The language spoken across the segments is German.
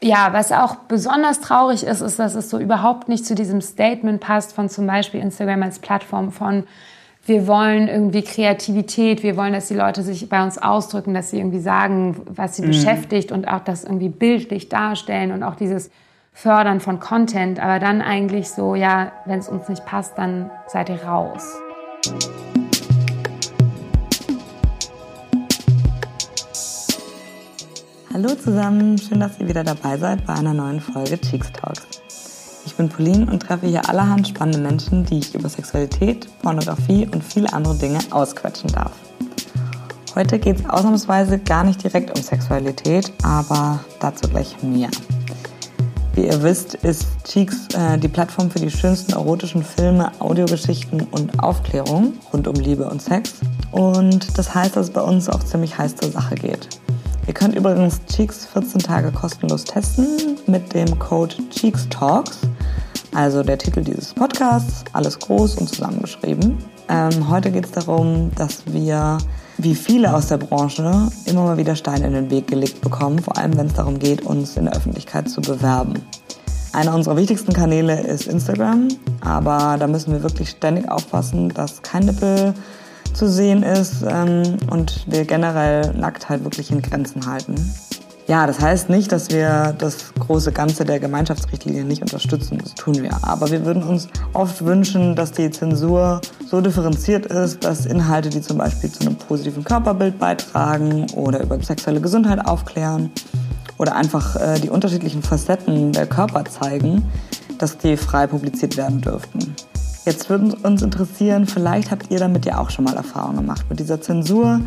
Ja, was auch besonders traurig ist, ist, dass es so überhaupt nicht zu diesem Statement passt von zum Beispiel Instagram als Plattform von wir wollen irgendwie Kreativität, wir wollen, dass die Leute sich bei uns ausdrücken, dass sie irgendwie sagen, was sie mhm. beschäftigt und auch das irgendwie bildlich darstellen und auch dieses Fördern von Content, aber dann eigentlich so, ja, wenn es uns nicht passt, dann seid ihr raus. Hallo zusammen, schön, dass ihr wieder dabei seid bei einer neuen Folge Cheeks Talks. Ich bin Pauline und treffe hier allerhand spannende Menschen, die ich über Sexualität, Pornografie und viele andere Dinge ausquetschen darf. Heute geht es ausnahmsweise gar nicht direkt um Sexualität, aber dazu gleich mehr. Wie ihr wisst, ist Cheeks äh, die Plattform für die schönsten erotischen Filme, Audiogeschichten und Aufklärung rund um Liebe und Sex. Und das heißt, dass es bei uns auch ziemlich heiß zur Sache geht. Ihr könnt übrigens Cheeks 14 Tage kostenlos testen mit dem Code Cheeks Talks. Also der Titel dieses Podcasts, alles groß und zusammengeschrieben. Ähm, heute geht es darum, dass wir, wie viele aus der Branche, immer mal wieder Steine in den Weg gelegt bekommen, vor allem wenn es darum geht, uns in der Öffentlichkeit zu bewerben. Einer unserer wichtigsten Kanäle ist Instagram, aber da müssen wir wirklich ständig aufpassen, dass kein Nippel zu sehen ist ähm, und wir generell Nacktheit wirklich in Grenzen halten. Ja, das heißt nicht, dass wir das große Ganze der Gemeinschaftsrichtlinie nicht unterstützen. Das tun wir. Aber wir würden uns oft wünschen, dass die Zensur so differenziert ist, dass Inhalte, die zum Beispiel zu einem positiven Körperbild beitragen oder über sexuelle Gesundheit aufklären oder einfach äh, die unterschiedlichen Facetten der Körper zeigen, dass die frei publiziert werden dürften. Jetzt würde uns interessieren, vielleicht habt ihr damit ja auch schon mal Erfahrungen gemacht mit dieser Zensur,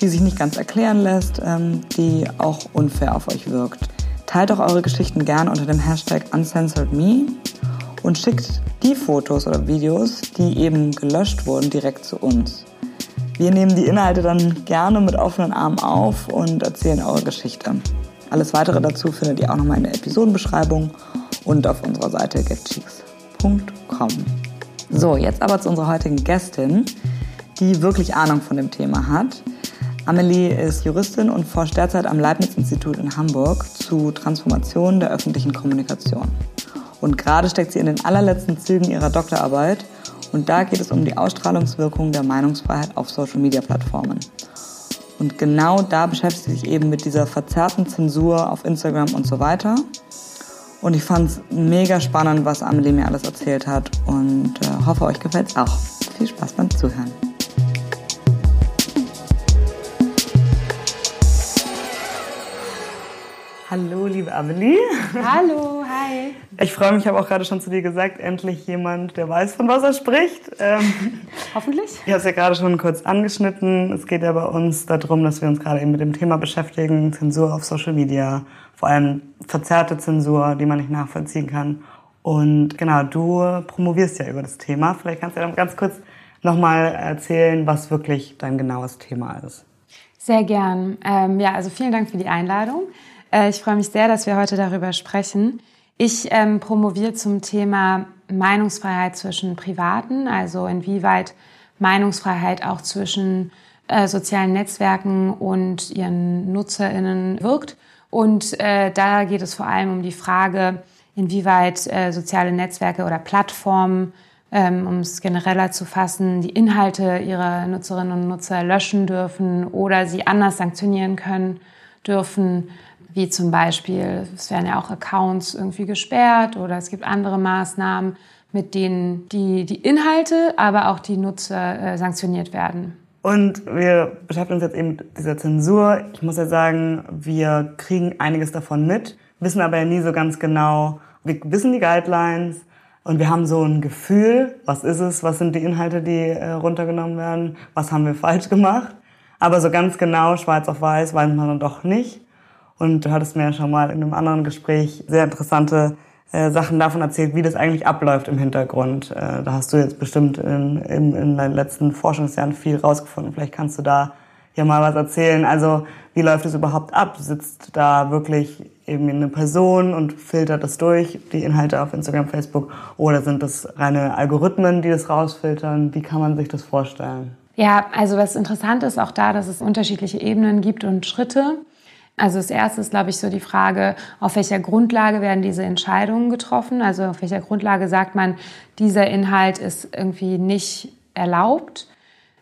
die sich nicht ganz erklären lässt, ähm, die auch unfair auf euch wirkt. Teilt doch eure Geschichten gern unter dem Hashtag UncensoredMe und schickt die Fotos oder Videos, die eben gelöscht wurden, direkt zu uns. Wir nehmen die Inhalte dann gerne mit offenen Armen auf und erzählen eure Geschichte. Alles weitere dazu findet ihr auch nochmal in der Episodenbeschreibung und auf unserer Seite getcheeks.com. So, jetzt aber zu unserer heutigen Gästin, die wirklich Ahnung von dem Thema hat. Amelie ist Juristin und forscht derzeit am Leibniz-Institut in Hamburg zu Transformation der öffentlichen Kommunikation. Und gerade steckt sie in den allerletzten Zügen ihrer Doktorarbeit und da geht es um die Ausstrahlungswirkung der Meinungsfreiheit auf Social-Media-Plattformen. Und genau da beschäftigt sie sich eben mit dieser verzerrten Zensur auf Instagram und so weiter und ich fand es mega spannend, was Amelie mir alles erzählt hat und äh, hoffe, euch gefällt es auch. Viel Spaß beim Zuhören. Hallo, liebe Amelie. Hallo, hi. Ich freue mich, ich habe auch gerade schon zu dir gesagt, endlich jemand, der weiß, von was er spricht. Ähm, Hoffentlich. Ich habe es ja gerade schon kurz angeschnitten. Es geht ja bei uns darum, dass wir uns gerade eben mit dem Thema beschäftigen, Zensur auf Social Media, vor allem verzerrte Zensur, die man nicht nachvollziehen kann. Und genau, du promovierst ja über das Thema. Vielleicht kannst du ja ganz kurz nochmal erzählen, was wirklich dein genaues Thema ist. Sehr gern. Ähm, ja, also vielen Dank für die Einladung. Äh, ich freue mich sehr, dass wir heute darüber sprechen. Ich ähm, promoviere zum Thema Meinungsfreiheit zwischen Privaten, also inwieweit Meinungsfreiheit auch zwischen äh, sozialen Netzwerken und ihren NutzerInnen wirkt und äh, da geht es vor allem um die Frage, inwieweit äh, soziale Netzwerke oder Plattformen, ähm, um es genereller zu fassen, die Inhalte ihrer Nutzerinnen und Nutzer löschen dürfen oder sie anders sanktionieren können dürfen, wie zum Beispiel, es werden ja auch Accounts irgendwie gesperrt oder es gibt andere Maßnahmen, mit denen die, die Inhalte, aber auch die Nutzer äh, sanktioniert werden. Und wir beschäftigen uns jetzt eben mit dieser Zensur. Ich muss ja sagen, wir kriegen einiges davon mit, wissen aber ja nie so ganz genau, wir wissen die Guidelines und wir haben so ein Gefühl, was ist es, was sind die Inhalte, die äh, runtergenommen werden, was haben wir falsch gemacht. Aber so ganz genau, schwarz auf weiß, weiß man dann doch nicht. Und du hattest mir ja schon mal in einem anderen Gespräch sehr interessante äh, Sachen davon erzählt, wie das eigentlich abläuft im Hintergrund. Äh, da hast du jetzt bestimmt in, in, in deinen letzten Forschungsjahren viel rausgefunden. Vielleicht kannst du da ja mal was erzählen. Also wie läuft es überhaupt ab? Sitzt da wirklich eben eine Person und filtert das durch, die Inhalte auf Instagram, Facebook? Oder sind das reine Algorithmen, die das rausfiltern? Wie kann man sich das vorstellen? Ja, also was interessant ist auch da, dass es unterschiedliche Ebenen gibt und Schritte. Also das erste ist, glaube ich, so die Frage, auf welcher Grundlage werden diese Entscheidungen getroffen? Also auf welcher Grundlage sagt man, dieser Inhalt ist irgendwie nicht erlaubt?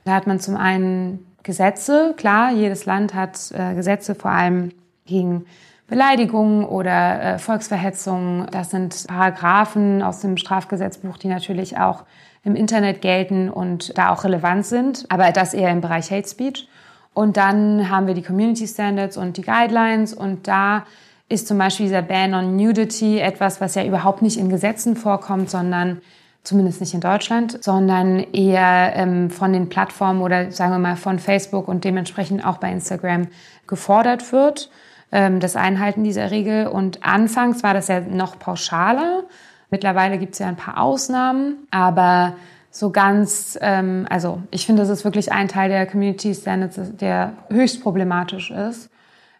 Da hat man zum einen Gesetze, klar, jedes Land hat äh, Gesetze vor allem gegen Beleidigungen oder äh, Volksverhetzungen. Das sind Paragraphen aus dem Strafgesetzbuch, die natürlich auch im Internet gelten und da auch relevant sind, aber das eher im Bereich Hate Speech. Und dann haben wir die Community Standards und die Guidelines und da ist zum Beispiel dieser Ban on Nudity etwas, was ja überhaupt nicht in Gesetzen vorkommt, sondern zumindest nicht in Deutschland, sondern eher ähm, von den Plattformen oder sagen wir mal von Facebook und dementsprechend auch bei Instagram gefordert wird, ähm, das Einhalten dieser Regel. Und anfangs war das ja noch pauschaler. Mittlerweile gibt es ja ein paar Ausnahmen, aber so ganz, ähm, also ich finde, das ist wirklich ein Teil der Community Standards, der höchst problematisch ist.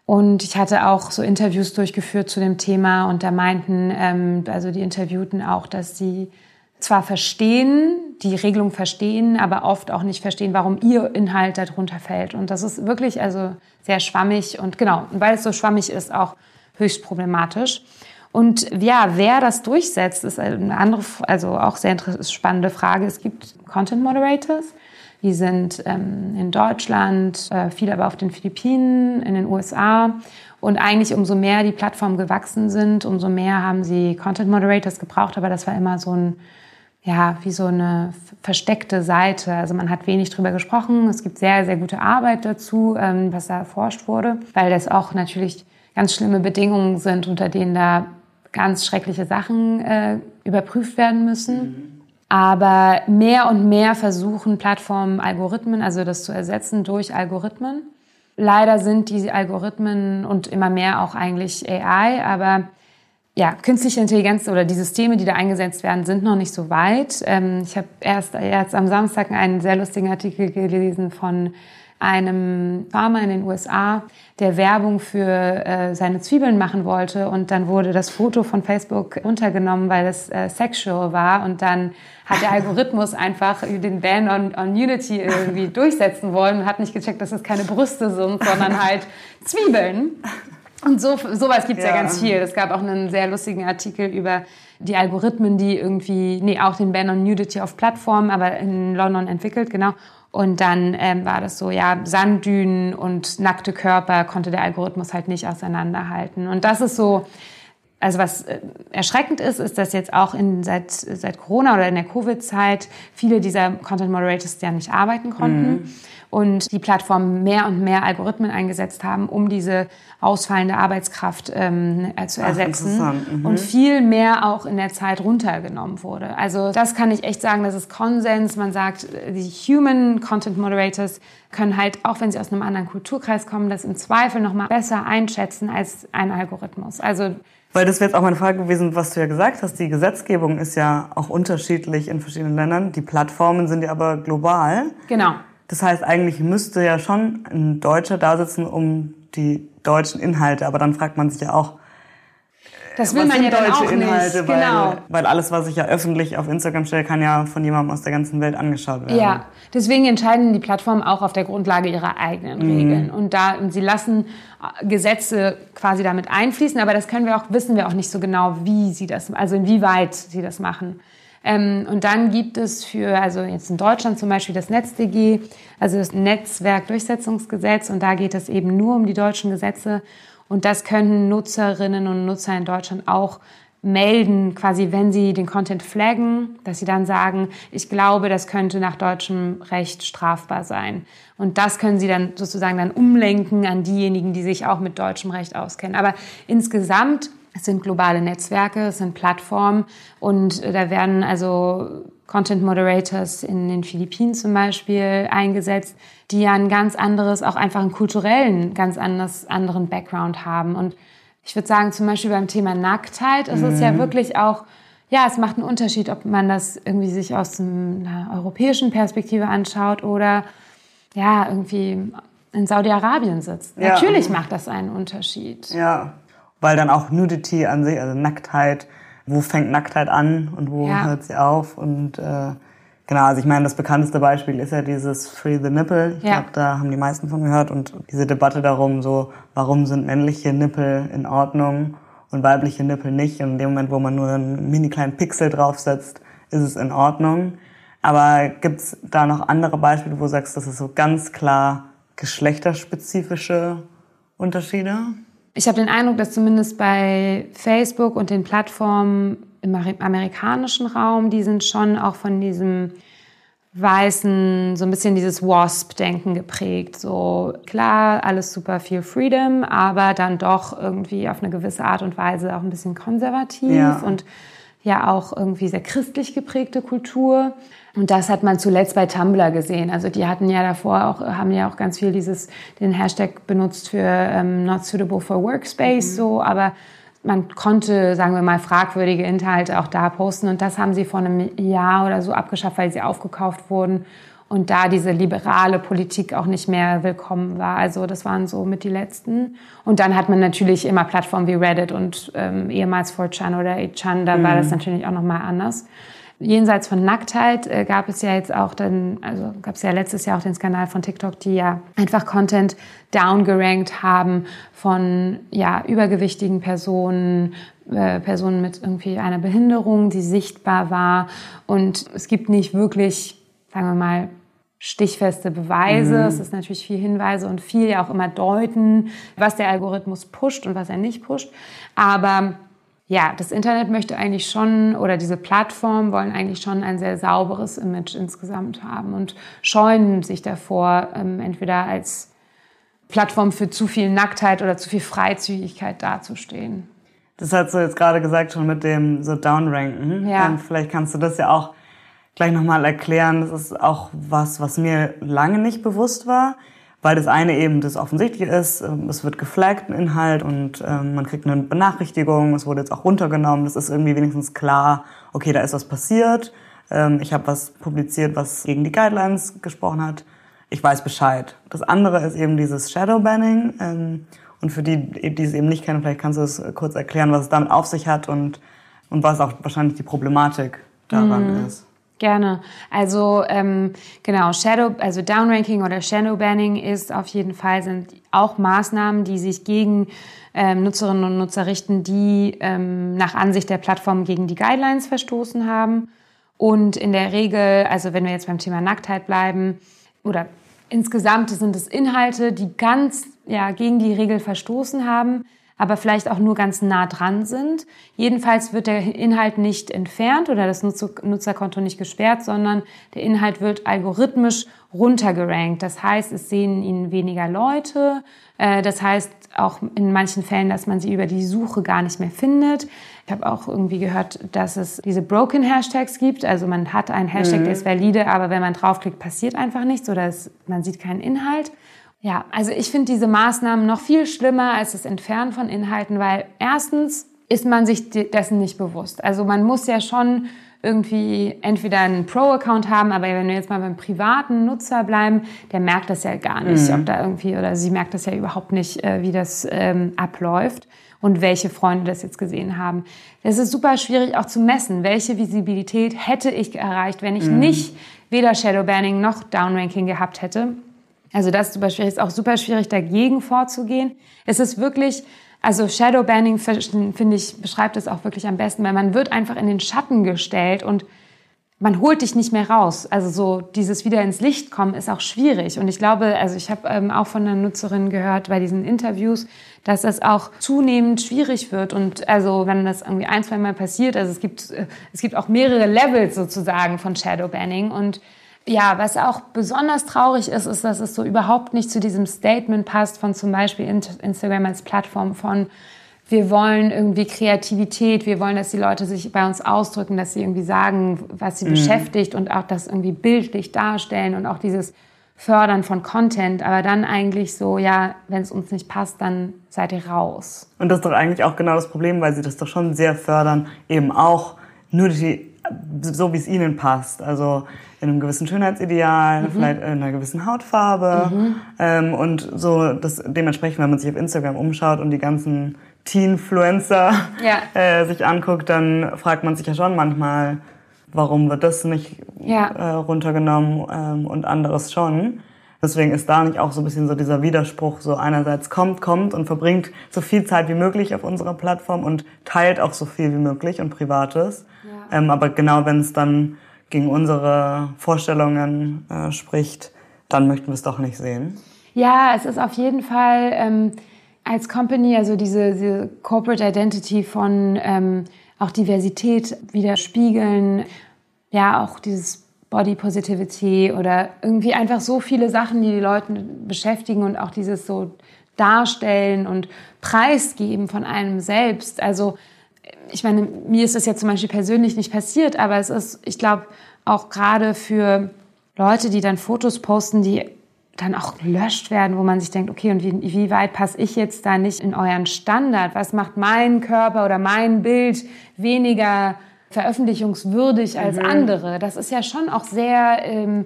Und ich hatte auch so Interviews durchgeführt zu dem Thema und da meinten, ähm, also die Interviewten auch, dass sie zwar verstehen, die Regelung verstehen, aber oft auch nicht verstehen, warum ihr Inhalt darunter fällt. Und das ist wirklich also sehr schwammig und genau, weil es so schwammig ist, auch höchst problematisch. Und ja, wer das durchsetzt, ist eine andere, also auch sehr spannende Frage. Es gibt Content Moderators, die sind ähm, in Deutschland, äh, viele aber auf den Philippinen, in den USA. Und eigentlich umso mehr die Plattformen gewachsen sind, umso mehr haben sie Content Moderators gebraucht. Aber das war immer so ein ja, wie so eine versteckte Seite. Also man hat wenig drüber gesprochen. Es gibt sehr, sehr gute Arbeit dazu, ähm, was da erforscht wurde, weil das auch natürlich ganz schlimme Bedingungen sind, unter denen da ganz schreckliche Sachen äh, überprüft werden müssen. Mhm. Aber mehr und mehr versuchen Plattformen Algorithmen, also das zu ersetzen durch Algorithmen. Leider sind diese Algorithmen und immer mehr auch eigentlich AI, aber ja, künstliche Intelligenz oder die Systeme, die da eingesetzt werden, sind noch nicht so weit. Ähm, ich habe erst jetzt am Samstag einen sehr lustigen Artikel gelesen von einem Farmer in den USA, der Werbung für äh, seine Zwiebeln machen wollte und dann wurde das Foto von Facebook runtergenommen, weil es äh, sexual war und dann hat der Algorithmus einfach den Ban on, on Unity irgendwie durchsetzen wollen und hat nicht gecheckt, dass es keine Brüste sind, sondern halt Zwiebeln. Und so, sowas gibt's ja. ja ganz viel. Es gab auch einen sehr lustigen Artikel über die Algorithmen, die irgendwie, nee, auch den Ban on Nudity auf Plattformen, aber in London entwickelt, genau. Und dann ähm, war das so, ja, Sanddünen und nackte Körper konnte der Algorithmus halt nicht auseinanderhalten. Und das ist so, also was äh, erschreckend ist, ist, dass jetzt auch in, seit, seit Corona oder in der Covid-Zeit viele dieser Content Moderators ja nicht arbeiten konnten. Mhm und die Plattformen mehr und mehr Algorithmen eingesetzt haben, um diese ausfallende Arbeitskraft ähm, äh, zu ersetzen Ach, mhm. und viel mehr auch in der Zeit runtergenommen wurde. Also das kann ich echt sagen, das ist Konsens. Man sagt, die Human Content Moderators können halt, auch wenn sie aus einem anderen Kulturkreis kommen, das im Zweifel noch mal besser einschätzen als ein Algorithmus. Also weil das wäre jetzt auch meine Frage gewesen, was du ja gesagt hast. Die Gesetzgebung ist ja auch unterschiedlich in verschiedenen Ländern. Die Plattformen sind ja aber global. Genau. Das heißt, eigentlich müsste ja schon ein Deutscher da sitzen, um die deutschen Inhalte. Aber dann fragt man sich ja auch, das will man ja auch Inhalte, nicht. Weil, genau. weil alles, was ich ja öffentlich auf Instagram stelle, kann ja von jemandem aus der ganzen Welt angeschaut werden. Ja, deswegen entscheiden die Plattformen auch auf der Grundlage ihrer eigenen mhm. Regeln. Und da, und sie lassen äh, Gesetze quasi damit einfließen, aber das können wir auch, wissen wir auch nicht so genau, wie sie das, also inwieweit sie das machen. Ähm, und dann gibt es für, also jetzt in Deutschland zum Beispiel das NetzDG, also das Netzwerkdurchsetzungsgesetz. Und da geht es eben nur um die deutschen Gesetze. Und das können Nutzerinnen und Nutzer in Deutschland auch melden, quasi wenn sie den Content flaggen, dass sie dann sagen, ich glaube, das könnte nach deutschem Recht strafbar sein. Und das können sie dann sozusagen dann umlenken an diejenigen, die sich auch mit deutschem Recht auskennen. Aber insgesamt es sind globale Netzwerke, es sind Plattformen und äh, da werden also Content Moderators in den Philippinen zum Beispiel eingesetzt, die ja ein ganz anderes, auch einfach einen kulturellen, ganz anders, anderen Background haben. Und ich würde sagen, zum Beispiel beim Thema Nacktheit ist mhm. es ja mhm. wirklich auch, ja, es macht einen Unterschied, ob man das irgendwie sich aus einer europäischen Perspektive anschaut oder ja, irgendwie in Saudi-Arabien sitzt. Ja. Natürlich macht das einen Unterschied. Ja, weil dann auch Nudity an sich, also Nacktheit, wo fängt Nacktheit an und wo ja. hört sie auf und äh, Genau, also ich meine, das bekannteste Beispiel ist ja dieses Free the Nipple. Ich Ja. glaube, da haben die meisten von gehört. Und diese Debatte darum, so, warum sind männliche Nippel in Ordnung und weibliche Nippel nicht? Und in dem Moment, wo man nur einen mini kleinen Pixel draufsetzt, ist es in Ordnung. Aber gibt's da noch andere Beispiele, wo du sagst, das ist so ganz klar geschlechterspezifische Unterschiede? Ich habe den Eindruck, dass zumindest bei Facebook und den Plattformen im Ameri- amerikanischen Raum, die sind schon auch von diesem weißen, so ein bisschen dieses Wasp-Denken geprägt. So klar, alles super viel Freedom, aber dann doch irgendwie auf eine gewisse Art und Weise auch ein bisschen konservativ Ja. und ja auch irgendwie sehr christlich geprägte Kultur. Und das hat man zuletzt bei Tumblr gesehen. Also die hatten ja davor auch, haben ja auch ganz viel dieses, den Hashtag benutzt für ähm, not suitable for workspace, so, aber man konnte, sagen wir mal, fragwürdige Inhalte auch da posten und das haben sie vor einem Jahr oder so abgeschafft, weil sie aufgekauft wurden und da diese liberale Politik auch nicht mehr willkommen war. Also das waren so mit die letzten. Und dann hat man natürlich immer Plattformen wie Reddit und ähm, ehemals 4chan oder 8chan, da war das natürlich auch nochmal anders. Jenseits von Nacktheit äh, gab es ja jetzt auch dann, also gab es ja letztes Jahr auch den Skandal von TikTok, die ja einfach Content downgerankt haben von ja übergewichtigen Personen, äh, Personen mit irgendwie einer Behinderung, die sichtbar war. Und es gibt nicht wirklich, sagen wir mal, stichfeste Beweise. Es ist natürlich viel Hinweise und viel ja auch immer deuten, was der Algorithmus pusht und was er nicht pusht. Aber ja, das Internet möchte eigentlich schon, oder diese Plattformen wollen eigentlich schon ein sehr sauberes Image insgesamt haben und scheuen sich davor, ähm, entweder als Plattform für zu viel Nacktheit oder zu viel Freizügigkeit dazustehen. Das hast du jetzt gerade gesagt, schon mit dem so Downranken. Ja. Und vielleicht kannst du das ja auch gleich nochmal erklären. Das ist auch was, was mir lange nicht bewusst war. Weil das eine eben das Offensichtliche ist, ähm, es wird geflaggt, ein Inhalt, und ähm, man kriegt eine Benachrichtigung, es wurde jetzt auch runtergenommen. Das ist irgendwie wenigstens klar, okay, da ist was passiert. Ähm, ich habe was publiziert, was gegen die Guidelines gesprochen hat. Ich weiß Bescheid. Das andere ist eben dieses Shadowbanning. Und für die, die es eben nicht kennen, vielleicht kannst du es kurz erklären, was es damit auf sich hat und, und was auch wahrscheinlich die Problematik daran ist. Gerne. Also ähm, genau, Shadow, also Downranking oder Shadowbanning ist auf jeden Fall sind auch Maßnahmen, die sich gegen ähm, Nutzerinnen und Nutzer richten, die ähm, nach Ansicht der Plattform gegen die Guidelines verstoßen haben. Und in der Regel, also wenn wir jetzt beim Thema Nacktheit bleiben, oder insgesamt sind es Inhalte, die ganz ja, gegen die Regel verstoßen haben, aber vielleicht auch nur ganz nah dran sind. Jedenfalls wird der Inhalt nicht entfernt oder das Nutzer Nutzerkonto nicht gesperrt, sondern der Inhalt wird algorithmisch runtergerankt. Das heißt, es sehen ihn weniger Leute. Äh, Das heißt auch in manchen Fällen, dass man sie über die Suche gar nicht mehr findet. Ich habe auch irgendwie gehört, dass es diese Broken Hashtags gibt. Also man hat einen Hashtag, der ist valide, aber wenn man draufklickt, passiert einfach nichts oder es, man sieht keinen Inhalt. Ja, also ich finde diese Maßnahmen noch viel schlimmer als das Entfernen von Inhalten, weil erstens ist man sich de- dessen nicht bewusst. Also man muss ja schon irgendwie entweder einen Pro-Account haben, aber wenn wir jetzt mal beim privaten Nutzer bleiben, der merkt das ja gar nicht, ob da irgendwie, oder sie merkt das ja überhaupt nicht, äh, wie das ähm, abläuft und welche Freunde das jetzt gesehen haben. Das ist super schwierig auch zu messen. Welche Visibilität hätte ich erreicht, wenn ich nicht weder Shadowbanning noch Downranking gehabt hätte? Also das ist super schwierig, ist auch super schwierig dagegen vorzugehen. Es ist wirklich, also Shadowbanning finde ich beschreibt es auch wirklich am besten, weil man wird einfach in den Schatten gestellt und man holt dich nicht mehr raus. Also so dieses wieder ins Licht kommen ist auch schwierig. Und ich glaube, also ich habe ähm, auch von einer Nutzerin gehört bei diesen Interviews, dass das auch zunehmend schwierig wird. Und also wenn das irgendwie ein, zwei Mal passiert, also es gibt, äh, es gibt auch mehrere Levels sozusagen von Shadowbanning und ja, was auch besonders traurig ist, ist, dass es so überhaupt nicht zu diesem Statement passt von zum Beispiel Instagram als Plattform von wir wollen irgendwie Kreativität, wir wollen, dass die Leute sich bei uns ausdrücken, dass sie irgendwie sagen, was sie beschäftigt und auch das irgendwie bildlich darstellen und auch dieses Fördern von Content, aber dann eigentlich so, ja, wenn es uns nicht passt, dann seid ihr raus. Und das ist doch eigentlich auch genau das Problem, weil sie das doch schon sehr fördern, eben auch Nudity, so wie es ihnen passt. Also in einem gewissen Schönheitsideal, vielleicht in einer gewissen Hautfarbe. Ähm, und so das dementsprechend, wenn man sich auf Instagram umschaut und die ganzen Teenfluencer Ja. äh, sich anguckt, dann fragt man sich ja schon manchmal, warum wird das nicht ja. äh, runtergenommen ähm, und anderes schon. Deswegen ist da nicht auch so ein bisschen so dieser Widerspruch, so einerseits kommt, kommt und verbringt so viel Zeit wie möglich auf unserer Plattform und teilt auch so viel wie möglich und Privates. Ja. Ähm, aber genau wenn es dann gegen unsere Vorstellungen äh, spricht, dann möchten wir es doch nicht sehen. Ja, es ist auf jeden Fall ähm, als Company, also diese, diese Corporate Identity von ähm, auch Diversität widerspiegeln, ja, auch dieses Body Positivity oder irgendwie einfach so viele Sachen, die die Leute beschäftigen und auch dieses so darstellen und preisgeben von einem selbst. Also ich meine, mir ist das jetzt zum Beispiel persönlich nicht passiert, aber es ist, ich glaube, auch gerade für Leute, die dann Fotos posten, die dann auch gelöscht werden, wo man sich denkt, okay, und wie, wie weit passe ich jetzt da nicht in euren Standard? Was macht mein Körper oder mein Bild weniger veröffentlichungswürdig als mhm. andere? Das ist ja schon auch sehr ähm,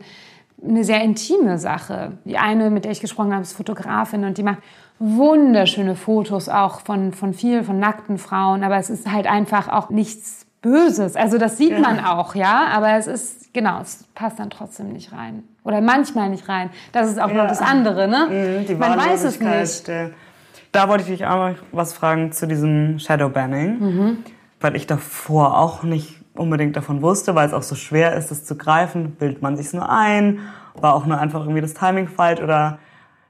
eine sehr intime Sache. Die eine, mit der ich gesprochen habe, ist Fotografin und die macht wunderschöne Fotos auch von, von viel, von nackten Frauen, aber es ist halt einfach auch nichts Böses. Also das sieht ja. man auch, ja, aber es ist, genau, es passt dann trotzdem nicht rein. Oder manchmal nicht rein. Das ist auch ja. noch das andere, ne? Mhm, man weiß es nicht. Da wollte ich dich auch noch was fragen zu diesem Shadowbanning, mhm. weil ich davor auch nicht unbedingt davon wusste, weil es auch so schwer ist, es zu greifen. Bildet man sich nur ein? War auch nur einfach irgendwie das Timing falsch oder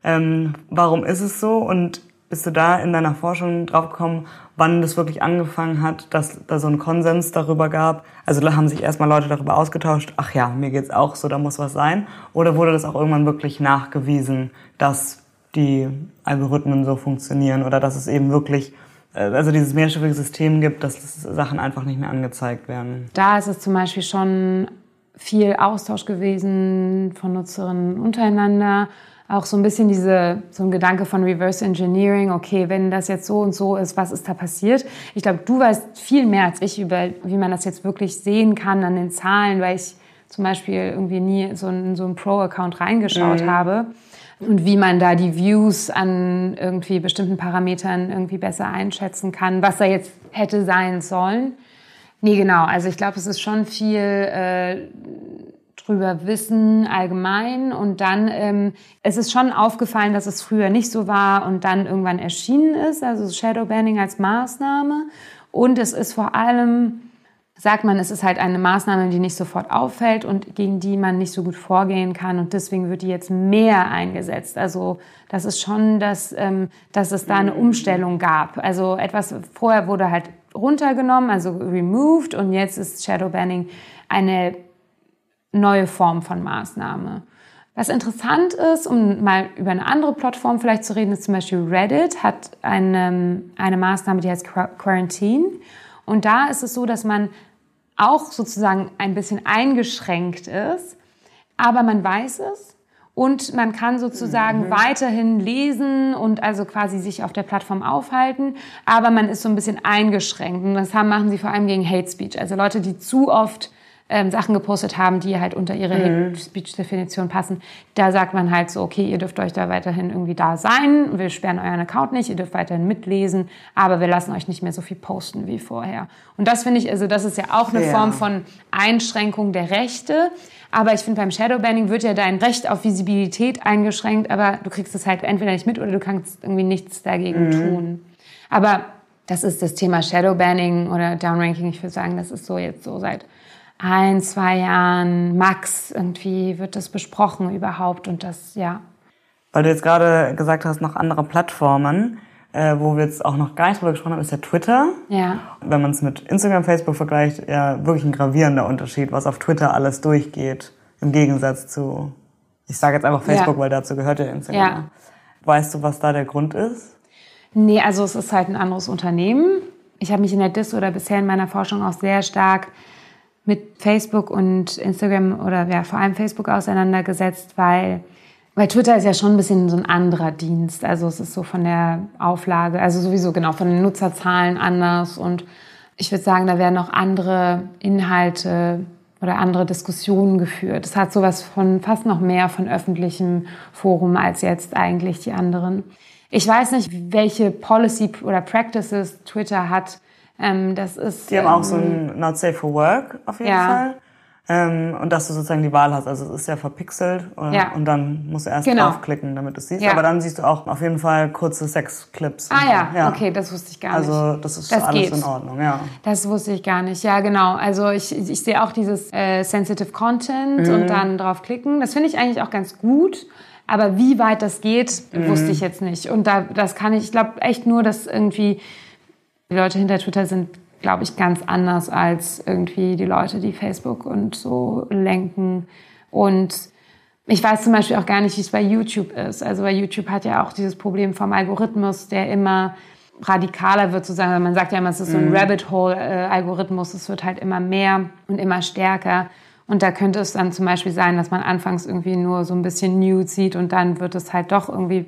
ähm, warum ist es so? Und bist du da in deiner Forschung drauf gekommen, wann das wirklich angefangen hat, dass da so ein Konsens darüber gab? Also da haben sich erstmal Leute darüber ausgetauscht, ach ja, mir geht's auch so, da muss was sein. Oder wurde das auch irgendwann wirklich nachgewiesen, dass die Algorithmen so funktionieren oder dass es eben wirklich äh, also dieses mehrschiffige System gibt, dass Sachen einfach nicht mehr angezeigt werden. Da ist es zum Beispiel schon viel Austausch gewesen von Nutzerinnen untereinander auch so ein bisschen diese, so ein Gedanke von Reverse Engineering, okay, wenn das jetzt so und so ist, was ist da passiert? Ich glaube, du weißt viel mehr als ich über, wie man das jetzt wirklich sehen kann an den Zahlen, weil ich zum Beispiel irgendwie nie so in so einen Pro-Account reingeschaut mhm. habe und wie man da die Views an irgendwie bestimmten Parametern irgendwie besser einschätzen kann, was da jetzt hätte sein sollen. Nee, genau. Also ich glaube, es ist schon viel äh, drüber wissen allgemein. Und dann ähm, es ist schon aufgefallen, dass es früher nicht so war und dann irgendwann erschienen ist, also Shadowbanning als Maßnahme. Und es ist vor allem, sagt man, es ist halt eine Maßnahme, die nicht sofort auffällt und gegen die man nicht so gut vorgehen kann. Und deswegen wird die jetzt mehr eingesetzt. Also das ist schon, dass, ähm, dass es da eine Umstellung gab. Also etwas vorher wurde halt runtergenommen, also removed und jetzt ist Shadowbanning eine neue Form von Maßnahme. Was interessant ist, um mal über eine andere Plattform vielleicht zu reden, ist zum Beispiel Reddit hat eine, eine Maßnahme, die heißt Quarantine. Und da ist es so, dass man auch sozusagen ein bisschen eingeschränkt ist, aber man weiß es und man kann sozusagen mhm. weiterhin lesen und also quasi sich auf der Plattform aufhalten, aber man ist so ein bisschen eingeschränkt. Und das haben, machen sie vor allem gegen Hate Speech. Also Leute, die zu oft ähm, Sachen gepostet haben, die halt unter ihre mhm. Hate Speech Definition passen. Da sagt man halt so, okay, ihr dürft euch da weiterhin irgendwie da sein, wir sperren euren Account nicht, ihr dürft weiterhin mitlesen, aber wir lassen euch nicht mehr so viel posten wie vorher. Und das finde ich, also das ist ja auch eine ja. Form von Einschränkung der Rechte. Aber ich finde, beim Shadowbanning wird ja dein Recht auf Visibilität eingeschränkt, aber du kriegst es halt entweder nicht mit oder du kannst irgendwie nichts dagegen mhm. tun. Aber das ist das Thema Shadowbanning oder Downranking. Ich würde sagen, das ist so jetzt so seit ein, zwei Jahren max irgendwie wird das besprochen überhaupt und das, ja. Weil du jetzt gerade gesagt hast, noch andere Plattformen, äh, wo wir jetzt auch noch gar nicht drüber gesprochen haben, ist ja Twitter. Ja. Wenn man es mit Instagram, Facebook vergleicht, ja wirklich ein gravierender Unterschied, was auf Twitter alles durchgeht, im Gegensatz zu, ich sage jetzt einfach Facebook, ja. weil dazu gehört ja Instagram. Ja. Weißt du, was da der Grund ist? Nee, also es ist halt ein anderes Unternehmen. Ich habe mich in der DIS oder bisher in meiner Forschung auch sehr stark mit Facebook und Instagram oder ja, vor allem Facebook auseinandergesetzt, weil, weil Twitter ist ja schon ein bisschen so ein anderer Dienst. Also es ist so von der Auflage, also sowieso genau von den Nutzerzahlen anders und ich würde sagen, da werden auch andere Inhalte oder andere Diskussionen geführt. Es hat sowas von fast noch mehr von öffentlichem Forum als jetzt eigentlich die anderen. Ich weiß nicht, welche Policy oder Practices Twitter hat, ähm, das ist, die haben auch so ein ähm, Not Safe for Work auf jeden ja. Fall. Ähm, und dass du sozusagen die Wahl hast. Also es ist ja verpixelt und, Ja. und dann musst du erst Genau. draufklicken, damit du es siehst. Ja. Aber dann siehst du auch auf jeden Fall kurze Sexclips. Ah ja, okay, das wusste ich gar nicht. Also das ist Das alles geht. in Ordnung, ja. Das wusste ich gar nicht. Ja, genau. Also ich, ich sehe auch dieses äh, Sensitive Content Mhm. und dann draufklicken. Das finde ich eigentlich auch ganz gut. Aber wie weit das geht, Mhm. wusste ich jetzt nicht. Und da, das kann ich, ich glaube echt nur, dass irgendwie die Leute hinter Twitter sind, glaube ich, ganz anders als irgendwie die Leute, die Facebook und so lenken. Und ich weiß zum Beispiel auch gar nicht, wie es bei YouTube ist. Also bei YouTube hat ja auch dieses Problem vom Algorithmus, der immer radikaler wird sozusagen. Man sagt ja immer, es ist so ein Rabbit Hole äh, Algorithmus. Es wird halt immer mehr und immer stärker. Und da könnte es dann zum Beispiel sein, dass man anfangs irgendwie nur so ein bisschen Nude sieht und dann wird es halt doch irgendwie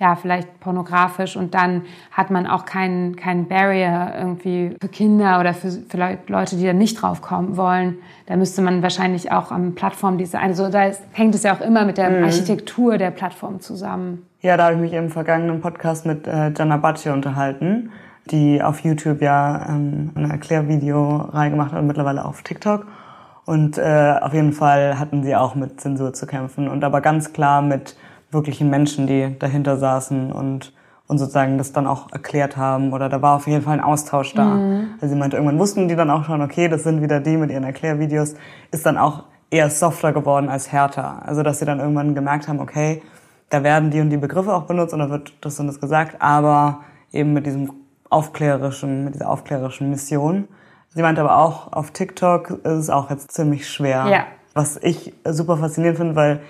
ja, vielleicht pornografisch und dann hat man auch keinen keinen Barrier irgendwie für Kinder oder für vielleicht Leute, die da nicht drauf kommen wollen. Da müsste man wahrscheinlich auch am Plattformdesign, also da ist, hängt es ja auch immer mit der Architektur der Plattform zusammen. Ja, da habe ich mich im vergangenen Podcast mit äh, Jana Bacci unterhalten, die auf YouTube ja ähm, eine Erklärvideoreihe gemacht hat und mittlerweile auf TikTok. Und äh, auf jeden Fall hatten sie auch mit Zensur zu kämpfen und aber ganz klar mit wirklichen Menschen, die dahinter saßen und und sozusagen das dann auch erklärt haben oder da war auf jeden Fall ein Austausch da. Also sie meinte, irgendwann wussten die dann auch schon, okay, das sind wieder die mit ihren Erklärvideos, ist dann auch eher softer geworden als härter. Also dass sie dann irgendwann gemerkt haben, okay, da werden die und die Begriffe auch benutzt und da wird das und das gesagt, aber eben mit diesem aufklärerischen, mit dieser aufklärerischen Mission. Sie meinte aber auch, auf TikTok ist es auch jetzt ziemlich schwer. Ja. Was ich super faszinierend finde, weil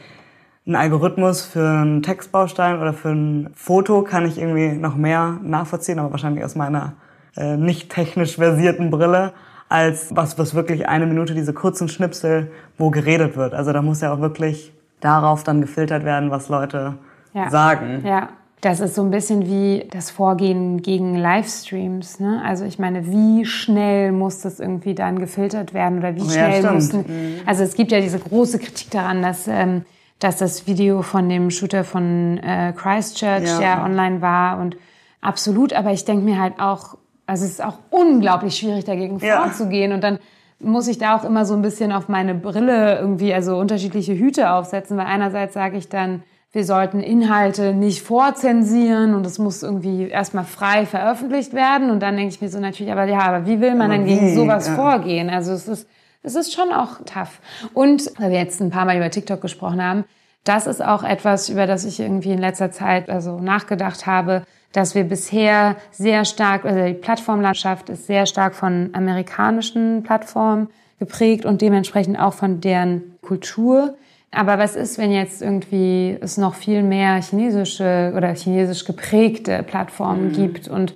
ein Algorithmus für einen Textbaustein oder für ein Foto kann ich irgendwie noch mehr nachvollziehen, aber wahrscheinlich aus meiner äh, nicht technisch versierten Brille, als was, was wirklich eine Minute, diese kurzen Schnipsel, wo geredet wird. Also da muss ja auch wirklich darauf dann gefiltert werden, was Leute Ja. sagen. Ja, das ist so ein bisschen wie das Vorgehen gegen Livestreams. Ne? Also ich meine, wie schnell muss das irgendwie dann gefiltert werden oder wie ja, schnell stimmt. mussten... Also es gibt ja diese große Kritik daran, dass, ähm, dass das Video von dem Shooter von äh, Christchurch, Ja. der online war und absolut, aber ich denke mir halt auch, also es ist auch unglaublich schwierig dagegen Ja. vorzugehen und dann muss ich da auch immer so ein bisschen auf meine Brille irgendwie, also unterschiedliche Hüte aufsetzen, weil einerseits sage ich dann, wir sollten Inhalte nicht vorzensieren und es muss irgendwie erstmal frei veröffentlicht werden und dann denke ich mir so natürlich, aber ja, aber wie will man dann gegen sowas Ja. vorgehen? Also es ist, es ist schon auch tough. Und weil wir jetzt ein paar Mal über TikTok gesprochen haben, das ist auch etwas, über das ich irgendwie in letzter Zeit also nachgedacht habe, dass wir bisher sehr stark, also die Plattformlandschaft ist sehr stark von amerikanischen Plattformen geprägt und dementsprechend auch von deren Kultur. Aber was ist, wenn jetzt irgendwie es noch viel mehr chinesische oder chinesisch geprägte Plattformen gibt und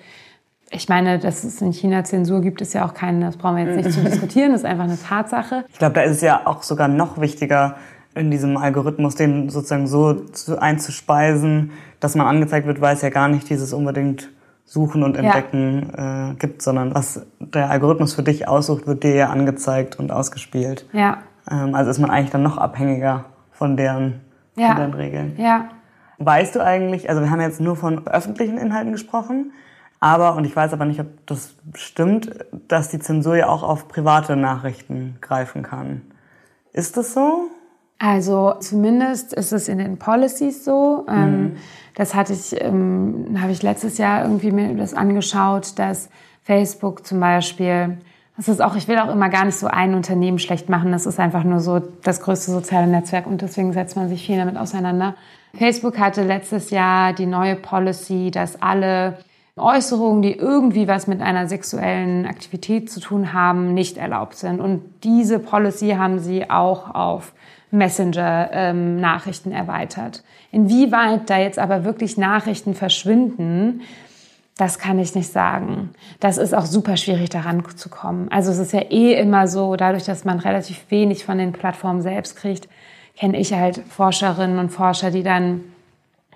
ich meine, dass es in China Zensur gibt, ist ja auch keine, das brauchen wir jetzt nicht zu diskutieren, das ist einfach eine Tatsache. Ich glaube, da ist es ja auch sogar noch wichtiger, in diesem Algorithmus den sozusagen so zu, einzuspeisen, dass man angezeigt wird, weil es ja gar nicht dieses unbedingt Suchen und Entdecken äh, gibt, sondern was der Algorithmus für dich aussucht, wird dir ja angezeigt und ausgespielt. Ja, Ähm, also ist man eigentlich dann noch abhängiger von deren, Ja. von deren Regeln. ja. Weißt du eigentlich, also wir haben jetzt nur von öffentlichen Inhalten gesprochen, aber, und ich weiß aber nicht, ob das stimmt, dass die Zensur ja auch auf private Nachrichten greifen kann. Ist das so? Also zumindest ist es in den Policies so. Ähm, das hatte ich, ähm, habe ich letztes Jahr irgendwie mir das angeschaut, dass Facebook zum Beispiel, das ist auch, ich will auch immer gar nicht so ein Unternehmen schlecht machen. Das ist einfach nur so das größte soziale Netzwerk und deswegen setzt man sich viel damit auseinander. Facebook hatte letztes Jahr die neue Policy, dass alle Äußerungen, die irgendwie was mit einer sexuellen Aktivität zu tun haben, nicht erlaubt sind. Und diese Policy haben sie auch auf Messenger-Nachrichten erweitert. Inwieweit da jetzt aber wirklich Nachrichten verschwinden, das kann ich nicht sagen. Das ist auch super schwierig daran zu kommen. Also es ist ja eh immer so, dadurch, dass man relativ wenig von den Plattformen selbst kriegt, kenne ich halt Forscherinnen und Forscher, die dann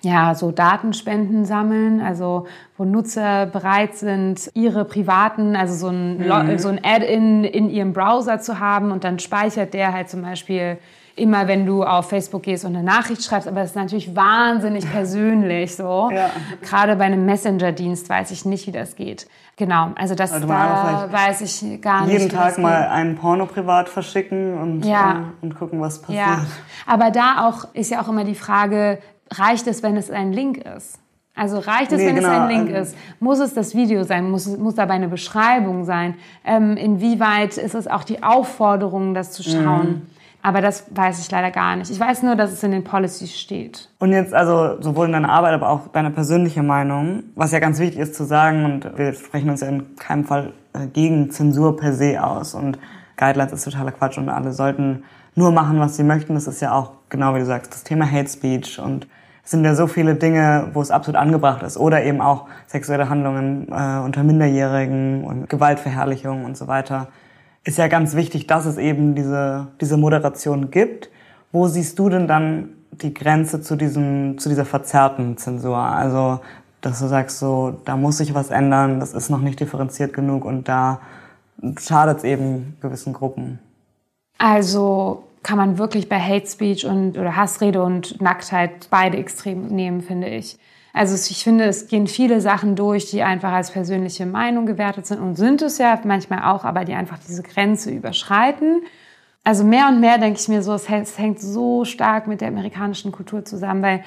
ja, so Datenspenden sammeln, also wo Nutzer bereit sind, ihre privaten, also so ein, Lo- so ein Add-in in ihrem Browser zu haben und dann speichert der halt zum Beispiel immer, wenn du auf Facebook gehst und eine Nachricht schreibst, aber das ist natürlich wahnsinnig persönlich so. Ja. Gerade bei einem Messenger-Dienst weiß ich nicht, wie das geht. Genau, also das also da weiß ich gar nicht. Jeden Tag mal einen Porno privat verschicken und, ja. äh, und gucken, was passiert. Ja. Aber da auch ist ja auch immer die Frage, reicht es, wenn es ein Link ist? Also reicht es, nee, wenn genau. es ein Link ist? Muss es das Video sein? Muss, muss dabei eine Beschreibung sein? Ähm, inwieweit ist es auch die Aufforderung, das zu schauen? Mhm. Aber das weiß ich leider gar nicht. Ich weiß nur, dass es in den Policies steht. Und jetzt also sowohl in deiner Arbeit, aber auch deine persönliche Meinung, was ja ganz wichtig ist zu sagen, und wir sprechen uns ja in keinem Fall äh, gegen Zensur per se aus. Und Guidelines ist totaler Quatsch und alle sollten nur machen, was sie möchten. Das ist ja auch, genau wie du sagst, das Thema Hate Speech und sind ja so viele Dinge, wo es absolut angebracht ist. Oder eben auch sexuelle Handlungen äh, unter Minderjährigen und Gewaltverherrlichung und so weiter ist ja ganz wichtig, dass es eben diese, diese Moderation gibt. Wo siehst du denn dann die Grenze zu diesem, zu dieser verzerrten Zensur? Also, dass du sagst so, da muss sich was ändern, das ist noch nicht differenziert genug und da schadet es eben gewissen Gruppen. Also, kann man wirklich bei Hate Speech und oder Hassrede und Nacktheit beide extrem nehmen, finde ich. Also ich finde, es gehen viele Sachen durch, die einfach als persönliche Meinung gewertet sind und sind es ja manchmal auch, aber die einfach diese Grenze überschreiten. Also mehr und mehr denke ich mir so, es hängt so stark mit der amerikanischen Kultur zusammen, weil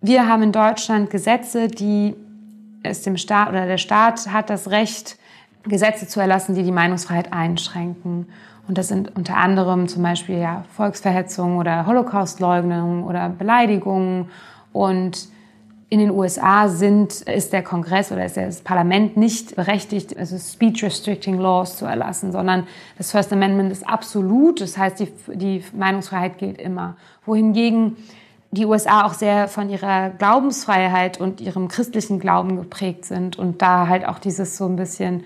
wir haben in Deutschland Gesetze, die es dem Staat oder der Staat hat das Recht, Gesetze zu erlassen, die die Meinungsfreiheit einschränken. Und das sind unter anderem zum Beispiel ja Volksverhetzung oder Holocaustleugnung oder Beleidigungen und in den USA sind, ist der Kongress oder ist das Parlament nicht berechtigt, also Speech Restricting Laws zu erlassen, sondern das First Amendment ist absolut. Das heißt, die, die Meinungsfreiheit gilt immer. Wohingegen die USA auch sehr von ihrer Glaubensfreiheit und ihrem christlichen Glauben geprägt sind und da halt auch dieses so ein bisschen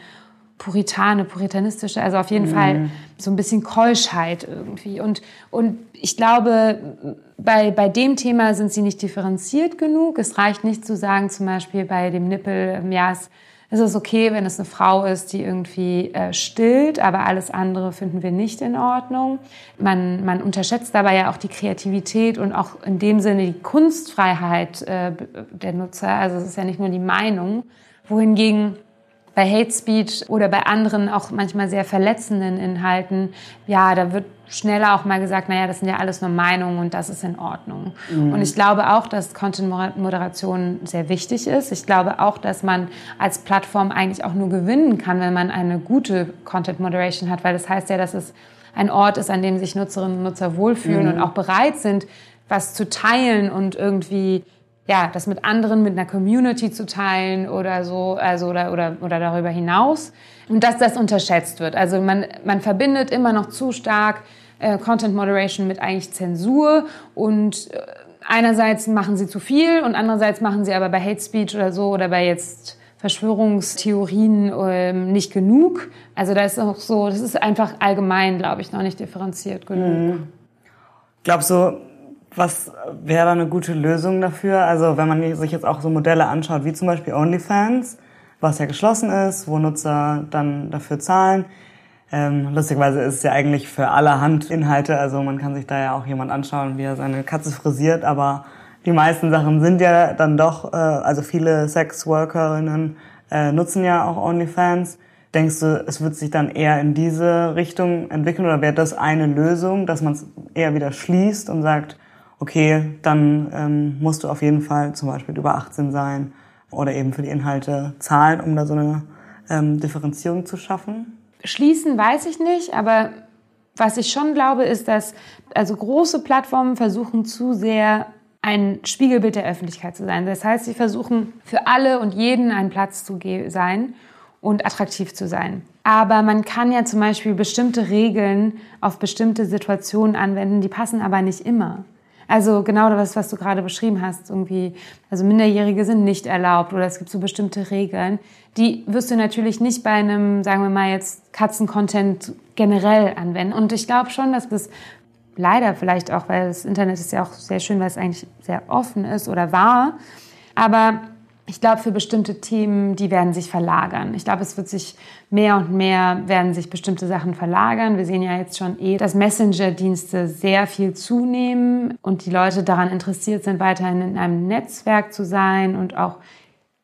Puritane, puritanistische, also auf jeden mhm. Fall so ein bisschen Keuschheit irgendwie. Und, und ich glaube, bei, bei dem Thema sind sie nicht differenziert genug. Es reicht nicht zu sagen, zum Beispiel bei dem Nippel, ja, es, es ist okay, wenn es eine Frau ist, die irgendwie äh, stillt, aber alles andere finden wir nicht in Ordnung. Man, man unterschätzt dabei ja auch die Kreativität und auch in dem Sinne die Kunstfreiheit äh, der Nutzer. Also es ist ja nicht nur die Meinung. Wohingegen bei Hate Speech oder bei anderen auch manchmal sehr verletzenden Inhalten, ja, da wird schneller auch mal gesagt, naja, das sind ja alles nur Meinungen und das ist in Ordnung. Mhm. Und ich glaube auch, dass Content-Moderation sehr wichtig ist. Ich glaube auch, dass man als Plattform eigentlich auch nur gewinnen kann, wenn man eine gute Content-Moderation hat, weil das heißt ja, dass es ein Ort ist, an dem sich Nutzerinnen und Nutzer wohlfühlen mhm. und auch bereit sind, was zu teilen und irgendwie ja, das mit anderen, mit einer Community zu teilen oder so, also oder, oder, oder darüber hinaus. Und dass das unterschätzt wird. Also man, man verbindet immer noch zu stark äh, Content Moderation mit eigentlich Zensur und äh, einerseits machen sie zu viel und andererseits machen sie aber bei Hate Speech oder so oder bei jetzt Verschwörungstheorien ähm, nicht genug. Also da ist auch so, das ist einfach allgemein, glaube ich, noch nicht differenziert genug. Mhm. Glaubst du, was wäre da eine gute Lösung dafür? Also wenn man sich jetzt auch so Modelle anschaut, wie zum Beispiel OnlyFans, was ja geschlossen ist, wo Nutzer dann dafür zahlen. Ähm, lustigerweise ist es ja eigentlich für allerhand Inhalte, also man kann sich da ja auch jemand anschauen, wie er seine Katze frisiert, aber die meisten Sachen sind ja dann doch, äh, also viele Sexworkerinnen äh, nutzen ja auch OnlyFans. Denkst du, es wird sich dann eher in diese Richtung entwickeln oder wäre das eine Lösung, dass man es eher wieder schließt und sagt, okay, dann ähm, musst du auf jeden Fall zum Beispiel über 18 sein oder eben für die Inhalte zahlen, um da so eine ähm, Differenzierung zu schaffen? Schließen weiß ich nicht, aber was ich schon glaube, ist, dass also große Plattformen versuchen zu sehr ein Spiegelbild der Öffentlichkeit zu sein. Das heißt, sie versuchen für alle und jeden einen Platz zu sein und attraktiv zu sein. Aber man kann ja zum Beispiel bestimmte Regeln auf bestimmte Situationen anwenden, die passen aber nicht immer. Also genau das, was du gerade beschrieben hast, irgendwie, also Minderjährige sind nicht erlaubt oder es gibt so bestimmte Regeln. Die wirst du natürlich nicht bei einem, sagen wir mal jetzt, Katzen-Content generell anwenden. Und ich glaube schon, dass das leider vielleicht auch, weil das Internet ist ja auch sehr schön, weil es eigentlich sehr offen ist oder war. Aber ich glaube, für bestimmte Themen, die werden sich verlagern. Ich glaube, es wird sich mehr und mehr werden sich bestimmte Sachen verlagern. Wir sehen ja jetzt schon eh, dass Messenger-Dienste sehr viel zunehmen und die Leute daran interessiert sind, weiterhin in einem Netzwerk zu sein und auch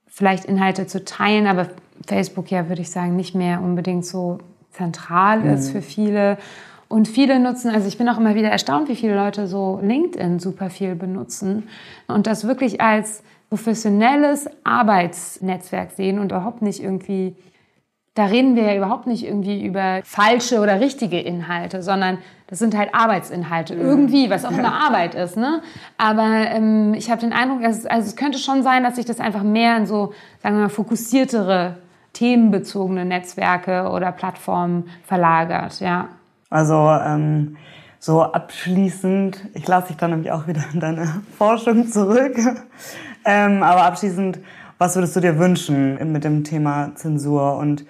vielleicht Inhalte zu teilen, aber Facebook ja, würde ich sagen, nicht mehr unbedingt so zentral mhm. ist für viele. Und viele nutzen, also ich bin auch immer wieder erstaunt, wie viele Leute so LinkedIn super viel benutzen und das wirklich als professionelles Arbeitsnetzwerk sehen und überhaupt nicht irgendwie, da reden wir ja überhaupt nicht irgendwie über falsche oder richtige Inhalte, sondern das sind halt Arbeitsinhalte, irgendwie, was auch immer Arbeit ist. Ne? Aber ähm, ich habe den Eindruck, es, also es könnte schon sein, dass sich das einfach mehr in so, sagen wir mal, fokussiertere, themenbezogene Netzwerke oder Plattformen verlagert, ja. Also ähm, so abschließend, ich lasse dich dann nämlich auch wieder in deine Forschung zurück. Ähm, aber abschließend, was würdest du dir wünschen mit dem Thema Zensur? Und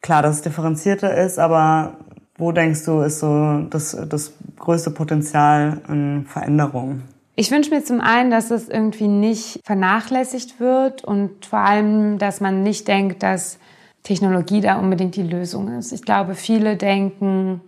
klar, dass es differenzierter ist, aber wo denkst du, ist so das, das größte Potenzial an Veränderung? Ich wünsche mir zum einen, dass es irgendwie nicht vernachlässigt wird und vor allem, dass man nicht denkt, dass Technologie da unbedingt die Lösung ist. Ich glaube, viele denken,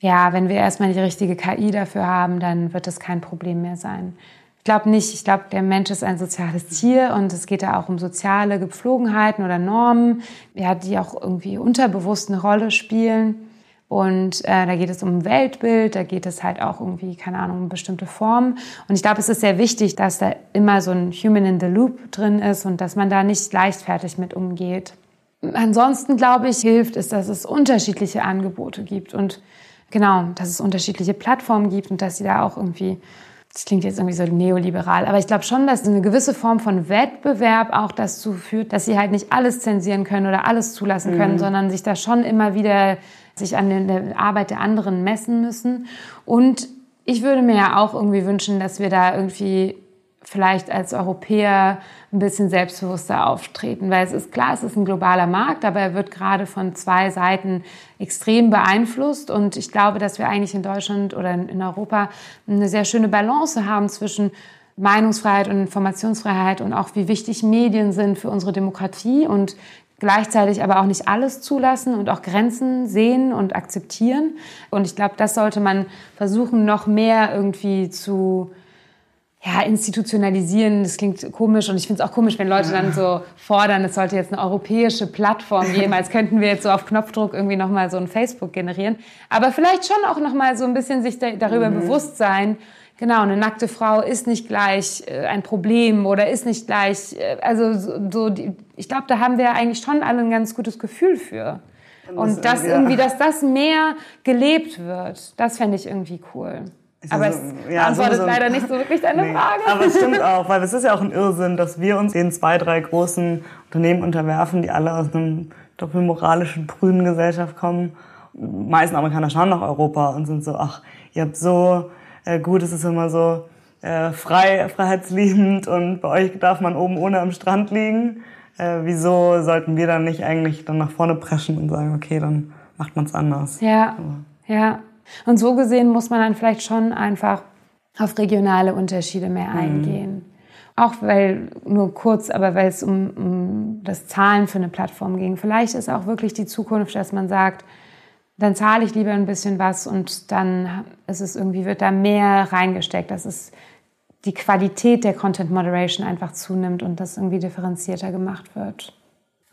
ja, wenn wir erstmal die richtige KI dafür haben, dann wird das kein Problem mehr sein. Ich glaube nicht. Ich glaube, der Mensch ist ein soziales Tier und es geht da auch um soziale Gepflogenheiten oder Normen, ja, die auch irgendwie unterbewusst eine Rolle spielen. Und äh, da geht es um Weltbild, da geht es halt auch irgendwie, keine Ahnung, um bestimmte Formen. Und ich glaube, es ist sehr wichtig, dass da immer so ein Human in the Loop drin ist und dass man da nicht leichtfertig mit umgeht. Ansonsten, glaube ich, hilft es, dass es unterschiedliche Angebote gibt und genau, dass es unterschiedliche Plattformen gibt und dass sie da auch irgendwie das klingt jetzt irgendwie so neoliberal, aber ich glaube schon, dass eine gewisse Form von Wettbewerb auch dazu führt, dass sie halt nicht alles zensieren können oder alles zulassen können, mhm. sondern sich da schon immer wieder sich an der Arbeit der anderen messen müssen. Und ich würde mir ja auch irgendwie wünschen, dass wir da irgendwie vielleicht als Europäer ein bisschen selbstbewusster auftreten, weil es ist klar, es ist ein globaler Markt, aber er wird gerade von zwei Seiten extrem beeinflusst und ich glaube, dass wir eigentlich in Deutschland oder in Europa eine sehr schöne Balance haben zwischen Meinungsfreiheit und Informationsfreiheit und auch wie wichtig Medien sind für unsere Demokratie und gleichzeitig aber auch nicht alles zulassen und auch Grenzen sehen und akzeptieren. Und ich glaube, das sollte man versuchen, noch mehr irgendwie zu ja, institutionalisieren, das klingt komisch und ich finde es auch komisch, wenn Leute dann so fordern, es sollte jetzt eine europäische Plattform geben, als könnten wir jetzt so auf Knopfdruck irgendwie nochmal so ein Facebook generieren. Aber vielleicht schon auch nochmal so ein bisschen sich darüber mhm. bewusst sein, genau, eine nackte Frau ist nicht gleich äh, ein Problem oder ist nicht gleich, äh, also so, die, ich glaube, da haben wir eigentlich schon alle ein ganz gutes Gefühl für. Und das, irgendwie, dass das mehr gelebt wird, das fände ich irgendwie cool. Aber es ja, beantwortet so, leider nicht so wirklich deine nee, Frage. Aber es stimmt auch, weil es ist ja auch ein Irrsinn, dass wir uns den zwei, drei großen Unternehmen unterwerfen, die alle aus einem doppelmoralischen, grünen Gesellschaft kommen. Die meisten Amerikaner schauen nach Europa und sind so, ach, ihr habt so äh, gut, es ist immer so äh, frei, freiheitsliebend und bei euch darf man oben ohne am Strand liegen. Äh, wieso sollten wir dann nicht eigentlich dann nach vorne preschen und sagen, okay, dann macht man es anders. Ja, ja. Und so gesehen muss man dann vielleicht schon einfach auf regionale Unterschiede mehr mhm. eingehen. Mhm. Auch weil, nur kurz, aber weil es um, um das Zahlen für eine Plattform ging. Vielleicht ist auch wirklich die Zukunft, dass man sagt, dann zahle ich lieber ein bisschen was und dann ist es irgendwie, wird da mehr reingesteckt, dass es die Qualität der Content Moderation einfach zunimmt und das irgendwie differenzierter gemacht wird.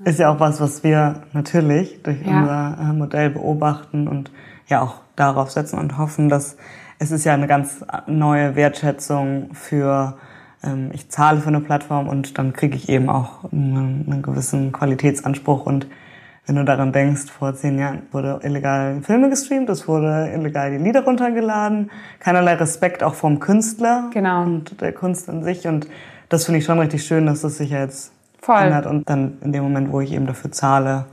Ist ja auch was, was wir natürlich durch ja. unser äh, Modell beobachten und ja auch darauf setzen und hoffen, dass es ist ja eine ganz neue Wertschätzung für ähm, ich zahle für eine Plattform und dann kriege ich eben auch einen, einen, gewissen Qualitätsanspruch und wenn du daran denkst, vor zehn Jahren wurde illegal Filme gestreamt, es wurde illegal die Lieder runtergeladen, keinerlei Respekt auch vom Künstler genau. und der Kunst an sich und das finde ich schon richtig schön, dass das sich jetzt Voll. ändert und dann in dem Moment, wo ich eben dafür zahle,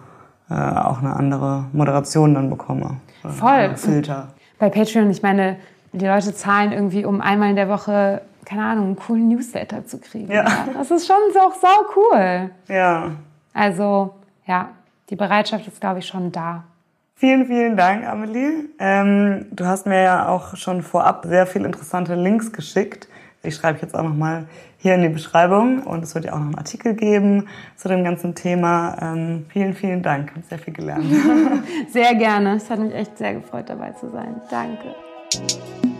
äh, auch eine andere Moderation dann bekomme. Voll. Filter. Bei Patreon, ich meine, die Leute zahlen irgendwie, um einmal in der Woche, keine Ahnung, einen coolen Newsletter zu kriegen. Ja. Das ist schon auch sau cool. Ja. Also, ja, die Bereitschaft ist, glaube ich, schon da. Vielen, vielen Dank, Amelie. Ähm, du hast mir ja auch schon vorab sehr viele interessante Links geschickt, Ich schreibe jetzt auch nochmal hier in die Beschreibung und es wird ja auch noch einen Artikel geben zu dem ganzen Thema. Ähm, vielen, vielen Dank. Ich habe sehr viel gelernt. sehr gerne. Es hat mich echt sehr gefreut, dabei zu sein. Danke.